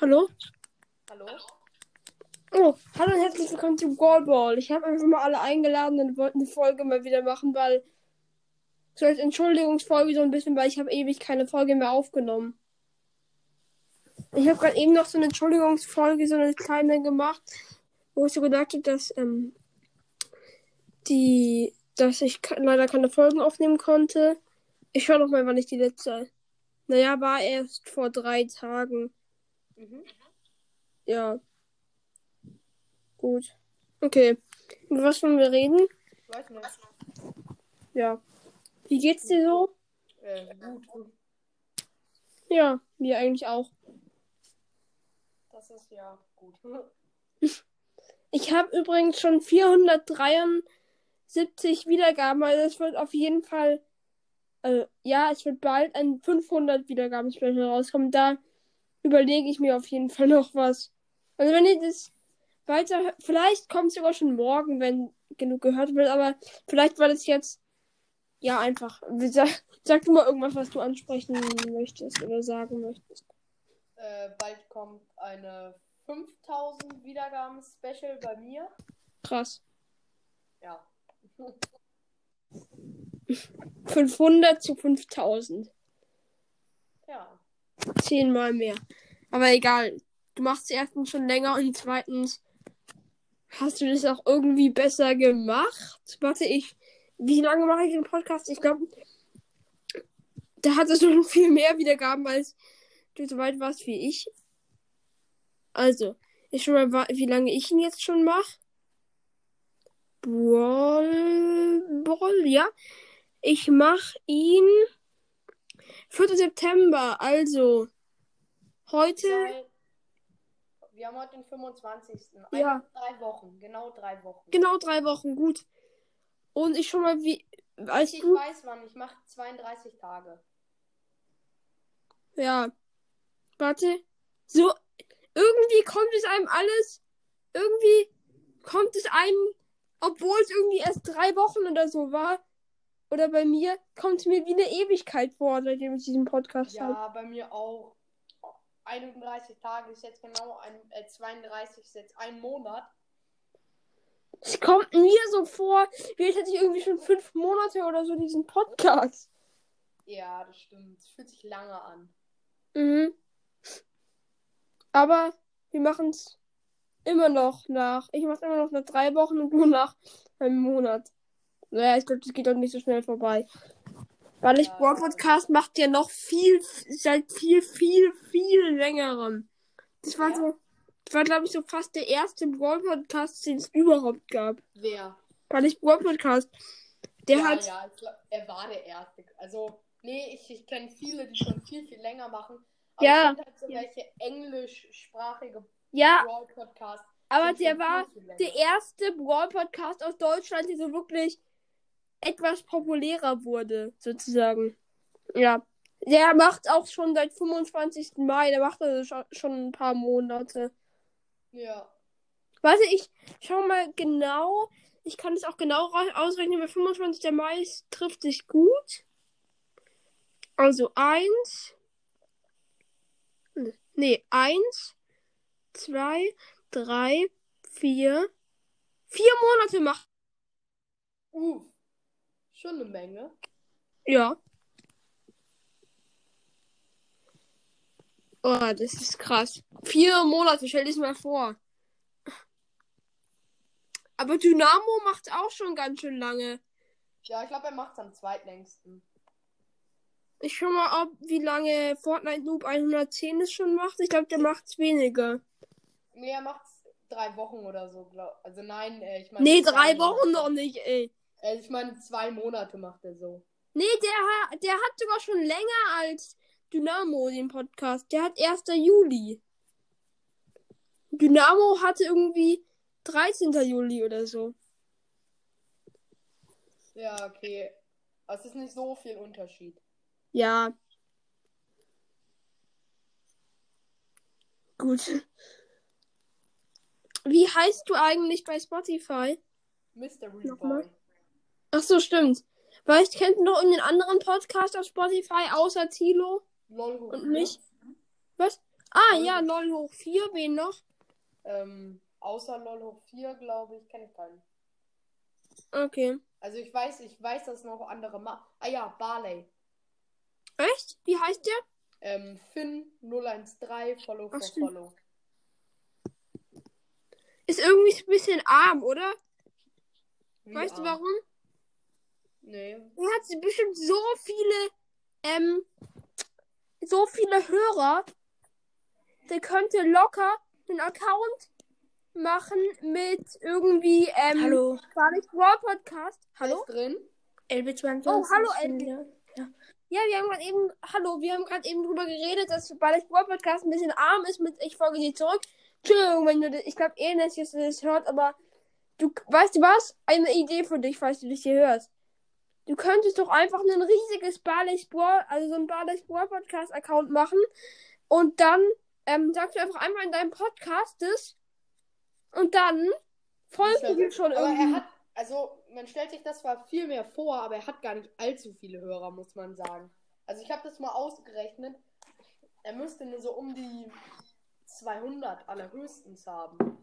Hallo? Hallo? Oh, hallo und herzlich willkommen zu Goalball. Ich habe einfach mal alle eingeladen und wollte eine Folge mal wieder machen, weil so als Entschuldigungsfolge so ein bisschen, weil ich habe ewig keine Folge mehr aufgenommen. Ich habe gerade eben noch so eine Entschuldigungsfolge, so eine kleine gemacht, wo ich so gedacht habe, dass ähm, die, dass ich leider keine Folgen aufnehmen konnte. Ich schau noch mal, wann ich die letzte. Naja, war erst vor drei Tagen. Mhm. Ja. Gut. Okay. Über was wollen wir reden? Weiß nicht. Ja. Wie geht's dir so? Äh, gut. Ja, mir eigentlich auch. Das ist ja gut. Ich habe übrigens schon 473 Wiedergaben, also es wird auf jeden Fall, äh, ja, es wird bald ein 500 Wiedergaben-Special rauskommen. Da überlege ich mir auf jeden Fall noch was. Also wenn ihr das weiter, vielleicht kommt es sogar schon morgen, wenn genug gehört wird, aber vielleicht war das jetzt, ja, einfach. Sag, sag du mal irgendwas, was du ansprechen möchtest oder sagen möchtest. Äh, bald kommt eine 5000 Wiedergaben Special bei mir. Krass. Ja. 500 zu 5000. Zehnmal mehr. Aber egal. Du machst erstens schon länger und zweitens hast du das auch irgendwie besser gemacht. Warte, ich. Wie lange mache ich den Podcast? Ich glaube, da hattest du schon viel mehr Wiedergaben, als du so weit warst wie ich. Also, ich schon mal, wie lange ich ihn jetzt schon mache. Brawl, Brawl, ja. Ich mache ihn 4. September, also heute. Seit- Wir haben heute den 25. Eine, Ja. Drei Wochen. Genau drei Wochen. Genau drei Wochen, gut. Und ich schon mal wie. Als Ich du. weiß wann. Ich mache 32 Tage. Ja. Warte. So. Irgendwie kommt es einem alles. Irgendwie kommt es einem, obwohl es irgendwie erst drei Wochen oder so war. Oder bei mir kommt es mir wie eine Ewigkeit vor, seitdem ich diesen Podcast habe. Ja, bei mir auch. 31 Tage ist jetzt genau ein, äh, 32 ist jetzt ein Monat. Es kommt mir so vor, wie hätte ich irgendwie schon fünf Monate oder so diesen Podcast. Ja, das stimmt. Es fühlt sich lange an. Mhm. Aber wir machen es immer noch nach. Ich mache immer noch nach drei Wochen und du nach einem Monat. Naja, ich glaube, das geht doch nicht so schnell vorbei. Weil ich Ja. Brawl Podcast macht ja noch viel, seit viel, viel, viel längerem. Das war Ja. so, das war glaube ich so fast der erste Brawl Podcast, den es überhaupt gab. Wer? Weil ich Brawl Podcast. Der ja, hat, ja, glaub, er war der Erste. Also, nee, ich, ich kenne viele, die schon viel, viel länger machen. Aber Ja. ich halt so welche englischsprachige ja, Brawl-Podcasts. aber sind der war, der erste Brawl-Podcast aus Deutschland, der so wirklich etwas populärer wurde, sozusagen. Ja. Der macht auch schon seit 25. Mai, der macht also schon, ein paar Monate. Ja. Warte, ich schau mal genau. Ich kann es auch genau ausrechnen, weil 25. Mai ist- trifft sich gut. Also eins. Nee, eins, zwei, drei, vier. Vier Monate macht. Uff. Schon eine Menge. Ja. Oh, das ist krass. Vier Monate, stell das mal vor. Aber Dynamo macht auch schon ganz schön lange. Ja, ich glaube, er macht es am zweitlängsten. Ich schau mal, ob wie lange Fortnite Noob 110 es schon macht. Ich glaube, der macht's weniger. Nee, er macht drei Wochen oder so. Glaub. Also nein, äh, ich meine. Nee, drei. Wochen noch nicht, ey. Äh, ich meine, zwei Monate macht er so. Nee, der, der hat sogar schon länger als Dynamo den Podcast. Der hat 1. Juli. Dynamo hatte irgendwie 13. Juli oder so. Ja, okay. Es ist nicht so viel Unterschied. Ja. Gut. Wie heißt du eigentlich bei Spotify? Mystery Nochmal? Boy. Ach so, stimmt. Weißt, kennst du noch irgendeinen anderen Podcast auf Spotify außer Tilo Lol, und mich? Was? Ah, Folge. ja, 0 hoch 4, wen noch? Ähm, außer LOL hoch 4, glaube ich, kenne ich keinen. Okay. Also ich weiß, ich weiß, dass noch andere ma Ah ja, Barley. Echt? Wie heißt der? Ähm, Finn 013, Follow Ach, for stimmt. Follow. Ist irgendwie ein bisschen arm, oder? Wie weißt du arm. warum? Nee. Er hat bestimmt so viele, ähm, so viele Hörer. Der könnte locker einen Account machen mit irgendwie, ähm, Hallo, war nicht Brawl Podcast? Hallo? ist drin? LB22. Oh, hallo, LB. Ja. Ja, wir haben gerade eben, hallo, wir haben gerade eben drüber geredet, dass der Brawl Podcast ein bisschen arm ist mit Ich folge dir zurück. Entschuldigung, wenn du das, ich glaube eh nicht, dass du das hört, aber du, weißt du was? Eine Idee für dich, falls du das hier hörst. Du könntest doch einfach ein riesiges Barley's Brawl, also so ein Barley's Brawl Podcast Account machen und dann, ähm, sagst du einfach einmal in deinem Podcast das und dann folgen dir schon aber irgendwie. er hat, also man stellt sich das zwar viel mehr vor, aber er hat gar nicht allzu viele Hörer, muss man sagen. Also ich habe das mal ausgerechnet. Er müsste nur so um die 200 allerhöchstens haben.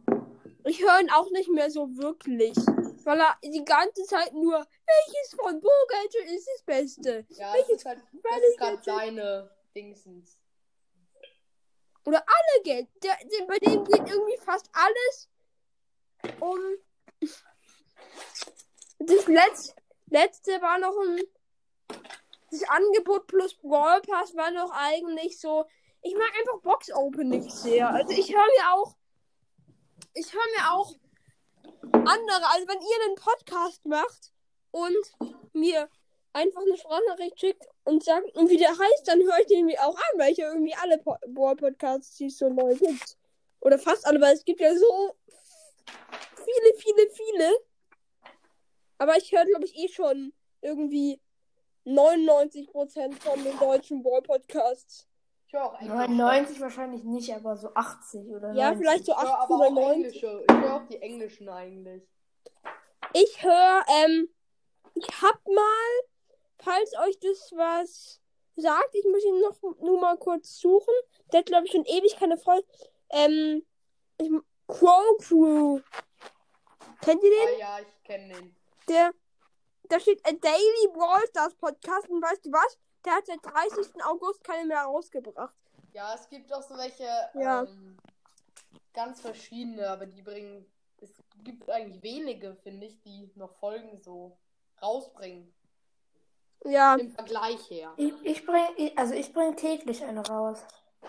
Ich höre ihn auch nicht mehr so wirklich. Weil er die ganze Zeit nur, welches von Bo-Gadget ist das Beste? Ja, das Welches ist halt, das ist gerade seine Dingsens. Alle Geld. Der, der, bei dem geht irgendwie fast alles um. Das letzte, letzte war noch ein. Das Angebot plus Brawl Pass war noch eigentlich so. Ich mag einfach Box Openings sehr. Also ich höre mir auch. Ich höre mir auch andere. Also wenn ihr einen Podcast macht und mir einfach eine Sprachnachricht schickt und sagt, und wie der heißt, dann höre ich den mir auch an, weil ich ja irgendwie alle po Brawl Podcasts, die es so neu gibt. Oder fast alle, weil es gibt ja so viele, viele, viele. Aber ich höre, glaube ich, eh schon irgendwie 99% von den deutschen Brawl Podcasts. Ich höre auch Englisch. 99 wahrscheinlich nicht, aber so 80 oder Ja, 90. vielleicht so Ich höre 80 aber oder auch 90. englische. Ich höre auch die englischen eigentlich. Ich höre, ähm, ich hab mal, falls euch das was sagt, ich muss ihn noch nur mal kurz suchen. Der hat, glaube ich, schon ewig keine Folge. Ähm, ich, Crow Crew. Kennt ihr den? Ah ja, ich kenne den. Der, da steht A Daily Brawl Stars Podcast und weißt du was? Der hat seit 30. August keine mehr rausgebracht. Ja, es gibt auch so welche Ja. ähm, ganz verschiedene, aber die bringen. Es gibt eigentlich wenige, finde ich, die noch Folgen so rausbringen. Ja, Im Vergleich her. Ich, ich bring, also ich bringe täglich eine raus.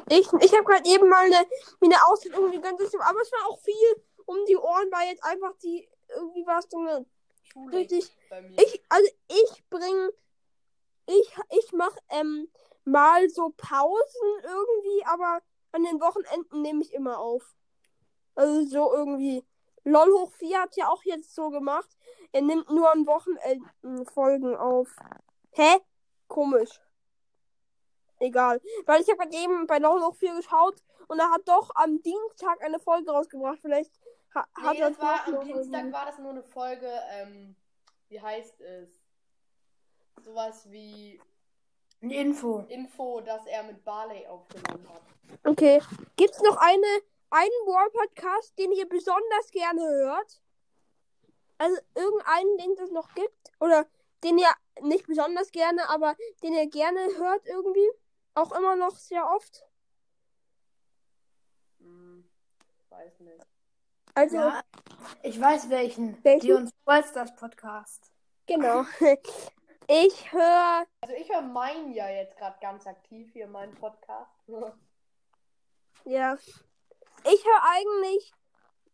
ich, ich habe gerade eben mal eine, mir eine Auszeit irgendwie ganz aber es war auch viel um die Ohren, weil jetzt einfach die, irgendwie war es so eine Schule richtig bei mir. Ich, also ich bring, ich, ich mach ähm, mal so Pausen irgendwie, aber an den Wochenenden nehme ich immer auf. Also so irgendwie. LOL hoch 4 hat ja auch jetzt so gemacht. Er nimmt nur an Wochenenden Folgen auf. Hä? Komisch. Egal. Weil ich habe gerade eben bei LOL hoch 4 geschaut und er hat doch am Dienstag eine Folge rausgebracht. Vielleicht ha hat nee, er das war, am Dienstag war das nur eine Folge, ähm, wie heißt es? Sowas wie Eine Info. Info, dass er mit Barley aufgenommen hat. Okay. Gibt's noch eine, einen War-Podcast, den ihr besonders gerne hört? Also irgendeinen, den es noch gibt? Oder den ihr nicht besonders gerne, aber den ihr gerne hört irgendwie? Auch immer noch sehr oft? Hm, weiß nicht. Also, Ja, ich weiß welchen. Welchen? Die uns Stars Podcast. genau. Ich höre. Also ich höre meinen ja jetzt gerade ganz aktiv hier, meinen Podcast. Ja. Ich höre eigentlich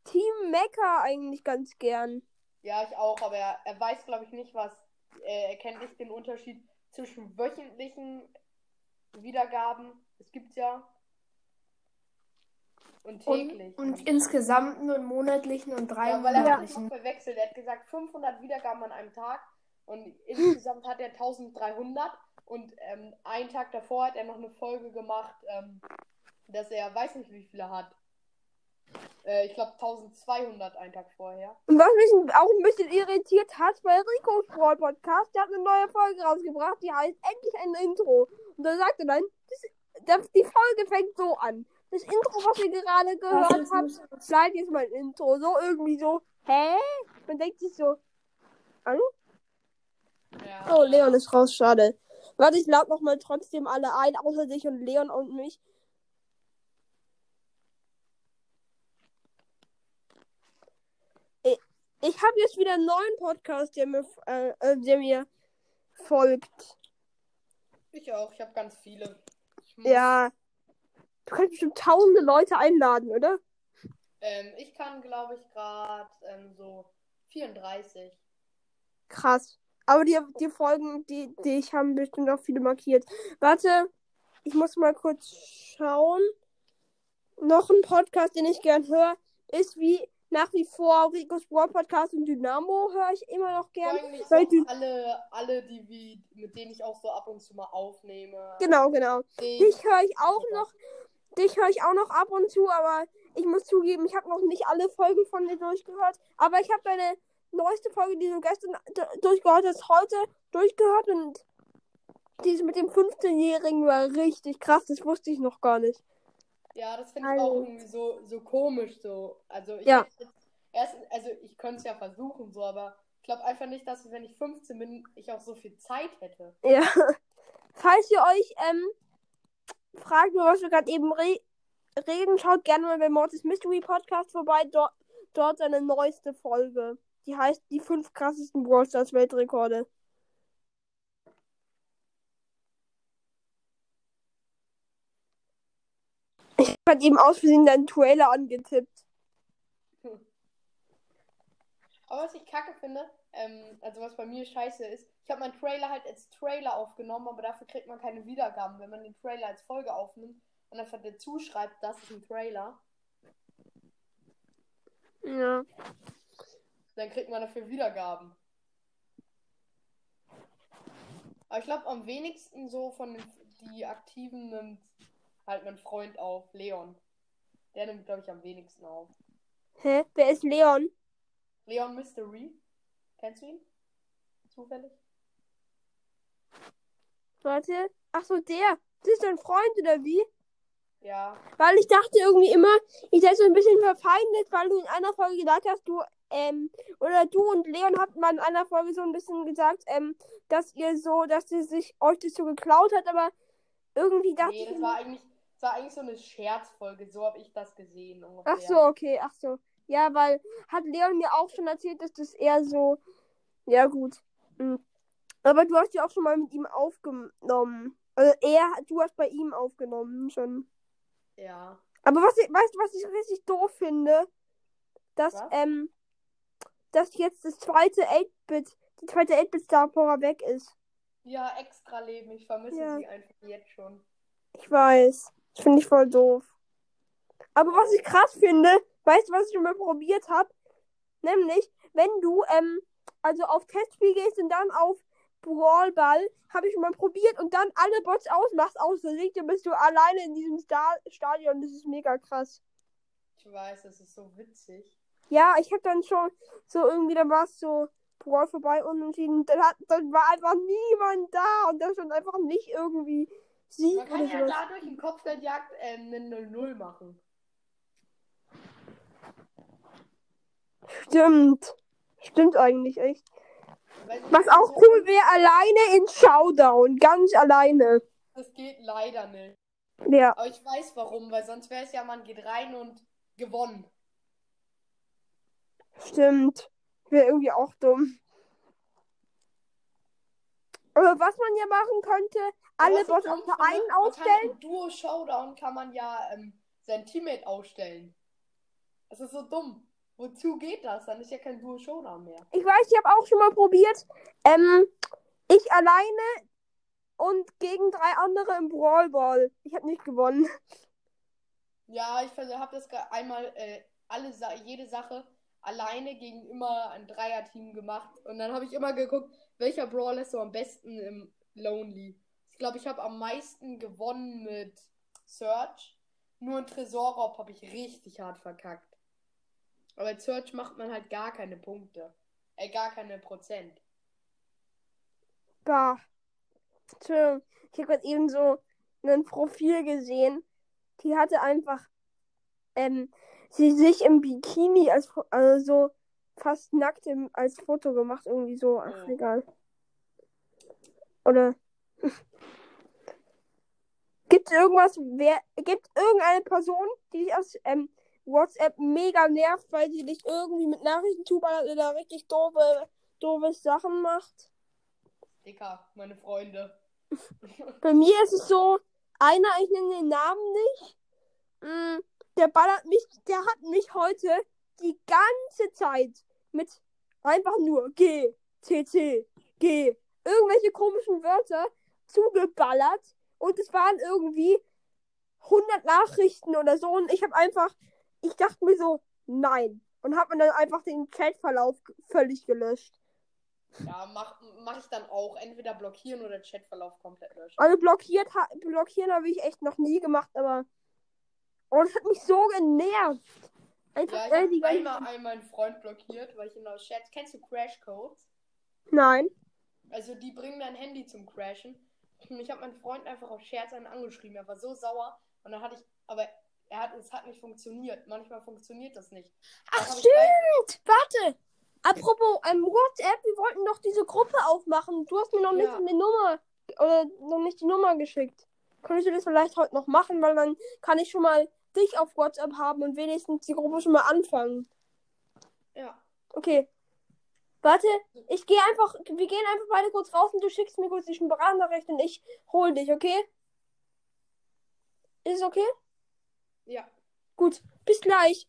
Team Mecha eigentlich ganz gern. ja, ich auch, aber er, er weiß, glaube ich, nicht, was. Er, er kennt nicht den Unterschied zwischen wöchentlichen Wiedergaben, es gibt's ja, und Und, täglich. und insgesamt nur einen monatlichen und drei ja, weil er noch verwechselt. Er hat gesagt 500 Wiedergaben an einem Tag und insgesamt hat er 1300 und ähm, einen Tag davor hat er noch eine Folge gemacht, ähm, dass er weiß nicht, wie viele hat. Äh, ich glaube 1200 einen Tag vorher. Und was mich auch ein bisschen irritiert hat, bei Rico's Brawl Podcast, der hat eine neue Folge rausgebracht, die heißt Endlich ein Intro. Und da sagt er dann, das, das, die Folge fängt so an. das Intro, was ihr gerade gehört habt, bleibt jetzt mein Intro. So irgendwie so, hä? Man denkt sich so, hallo? Ja. Oh, Leon ist raus, schade. Warte, ich lade nochmal trotzdem alle ein, außer dich und Leon und mich. Ich, habe jetzt wieder einen neuen Podcast, der mir, äh, äh, der mir folgt. Ich auch, ich habe ganz viele. Ja. Du kannst bestimmt tausende Leute einladen, oder? Ähm, ich kann, glaube ich, gerade ähm, so 34. Krass. Aber die, die Folgen, die, die ich haben bestimmt auch viele markiert. Warte, ich muss mal kurz schauen. Noch ein Podcast, den ich gern höre, ist wie nach wie vor Ricos Brawl Podcast und Dynamo höre ich immer noch gern. So weil du- alle, alle die, wie, mit denen ich auch so ab und zu mal aufnehme. Genau, genau. Die- Dich höre ich auch noch. Dich höre ich auch noch ab und zu, aber ich muss zugeben, ich habe noch nicht alle Folgen von dir durchgehört. Aber ich habe deine neueste Folge, die du gestern durchgehört hast, heute durchgehört und diese mit dem 15-Jährigen war richtig krass. Das wusste ich noch gar nicht. Ja, das finde ich auch Alter. irgendwie so, so komisch so. Also ich Ja. erst, also ich könnte es ja versuchen so, aber ich glaube einfach nicht, dass wenn ich 15 bin, ich auch so viel Zeit hätte. Ja. Falls ihr euch ähm, fragt, über was wir gerade eben re reden, schaut gerne mal bei Mortis Mystery Podcast vorbei. Dort, dort seine neueste Folge. Die heißt die fünf krassesten Brawl Stars Weltrekorde. Ich habe eben aus Versehen deinen Trailer angetippt. Aber was ich kacke finde, ähm, also was bei mir scheiße ist, ich habe meinen Trailer halt als Trailer aufgenommen, aber dafür kriegt man keine Wiedergaben, wenn man den Trailer als Folge aufnimmt und einfach dazu schreibt, das ist ein Trailer, Ja. Dann kriegt man dafür Wiedergaben. Aber ich glaube, am wenigsten so von den die Aktiven nimmt halt mein Freund auf, Leon. Der nimmt, glaube ich, am wenigsten auf. Hä? Wer ist Leon? Leon Mystery. Kennst du ihn? Zufällig? Warte. Ach so, der. Das ist dein Freund oder wie? Ja. Weil ich dachte irgendwie immer, ich sei so ein bisschen verfeindet, weil du in einer Folge gesagt hast, du, ähm, oder du und Leon habt mal in einer Folge so ein bisschen gesagt, ähm, dass ihr so, dass sie sich euch das so geklaut hat, aber irgendwie dachte Nee, ich. das war eigentlich, das war eigentlich so eine Scherzfolge, so habe ich das gesehen ungefähr. Ach so, okay, ach so. Ja, weil hat Leon mir auch schon erzählt, dass das eher so. Ja, gut. Hm. Aber du hast ja auch schon mal mit ihm aufgenommen. Also er, du hast bei ihm aufgenommen schon. Ja. Aber was ich, weißt du, was ich richtig doof finde? Dass, Was? ähm, dass jetzt das zweite 8-Bit, die zweite 8-Bit Star Power weg ist. Ja, extra Leben. Ich vermisse Ja. sie einfach jetzt schon. Ich weiß. Das finde ich voll doof. Aber was ich krass finde, weißt du, was ich schon mal probiert habe? Nämlich, wenn du, ähm, also auf Testspiel gehst und dann auf Brawlball, habe ich schon mal probiert und dann alle Bots ausmachst, außer sich, dann bist du alleine in diesem Sta Stadion. Das ist mega krass. Ich weiß, das ist so witzig. Ja, ich habe dann schon so irgendwie, da war es so Brawl vorbei unentschieden. Dann, hat, dann war einfach niemand da und das stand einfach nicht irgendwie Sieg Man kann ja dadurch in Kopfgeldjagd äh, eine 0-0 machen. Stimmt. Stimmt eigentlich echt. Was auch cool wäre, alleine in Showdown. Ganz alleine. Das geht leider nicht. Ja. Aber ich weiß warum, weil sonst wäre es ja, man geht rein und gewonnen. Stimmt. Wäre irgendwie auch dumm. Aber was man ja machen könnte, alle dumm auf Vereinen ausstellen. Im Duo Showdown kann man ja ähm, sein Teammate ausstellen. Das ist so dumm. Wozu geht das? Dann ist ja kein Duo Showdown mehr. Ich weiß, ich habe auch schon mal probiert. Ähm, ich alleine und gegen drei andere im Brawl Ball. Ich habe nicht gewonnen. Ja, ich habe das einmal äh, alle jede Sache alleine gegen immer ein Dreierteam gemacht und dann habe ich immer geguckt, welcher Brawler ist so am besten im Lonely. Ich glaube, ich habe am meisten gewonnen mit Search. Nur in Tresorraub habe ich richtig hart verkackt. Aber in Search macht man halt gar keine Punkte. Äh, gar keine Prozent. Bah. Entschuldigung. Ich habe gerade eben so ein Profil gesehen. die hatte einfach ähm, sie sich im Bikini als also so fast nackt im, als Foto gemacht, irgendwie so, ach egal. Oder gibt es irgendwas, wer gibt irgendeine Person, die dich aus ähm, WhatsApp mega nervt, weil sie dich irgendwie mit Nachrichten zuballert oder richtig doofe, doofe Sachen macht? Dicker, meine Freunde. Bei mir ist es so, einer, ich nenne den Namen nicht, mm, der ballert mich, der hat mich heute die ganze Zeit mit einfach nur G, CC, G, irgendwelche komischen Wörter zugeballert und es waren irgendwie 100 Nachrichten oder so und ich habe einfach, ich dachte mir so, nein und habe dann einfach den Chatverlauf völlig gelöscht. Ja, mach, mach ich dann auch. Entweder blockieren oder Chatverlauf komplett löschen. Also blockiert, blockieren habe ich echt noch nie gemacht, aber. Oh, das hat mich so genervt. Einfach Ja, ich ganze... einmal einmal einen Freund blockiert, weil ich ihn aus Chats. Kennst du Crashcodes? Nein. Also die bringen dein Handy zum Crashen. Und Ich habe meinen Freund einfach auf Scherz einen angeschrieben. Er war so sauer. Und dann hatte ich, aber er hat, es hat nicht funktioniert. Manchmal funktioniert das nicht. Dann Ach, hab stimmt. Warte. Apropos ähm, WhatsApp, wir wollten doch diese Gruppe aufmachen. Du hast mir noch nicht Ja. die Nummer oder noch nicht die Nummer geschickt. Könntest du das vielleicht heute noch machen, weil dann kann ich schon mal dich auf WhatsApp haben und wenigstens die Gruppe schon mal anfangen. Ja. Okay. Warte, ich gehe einfach, wir gehen einfach beide kurz raus und du schickst mir kurz die Sprachnachricht und ich hol dich, okay? Ist es okay? Ja. Gut, bis gleich.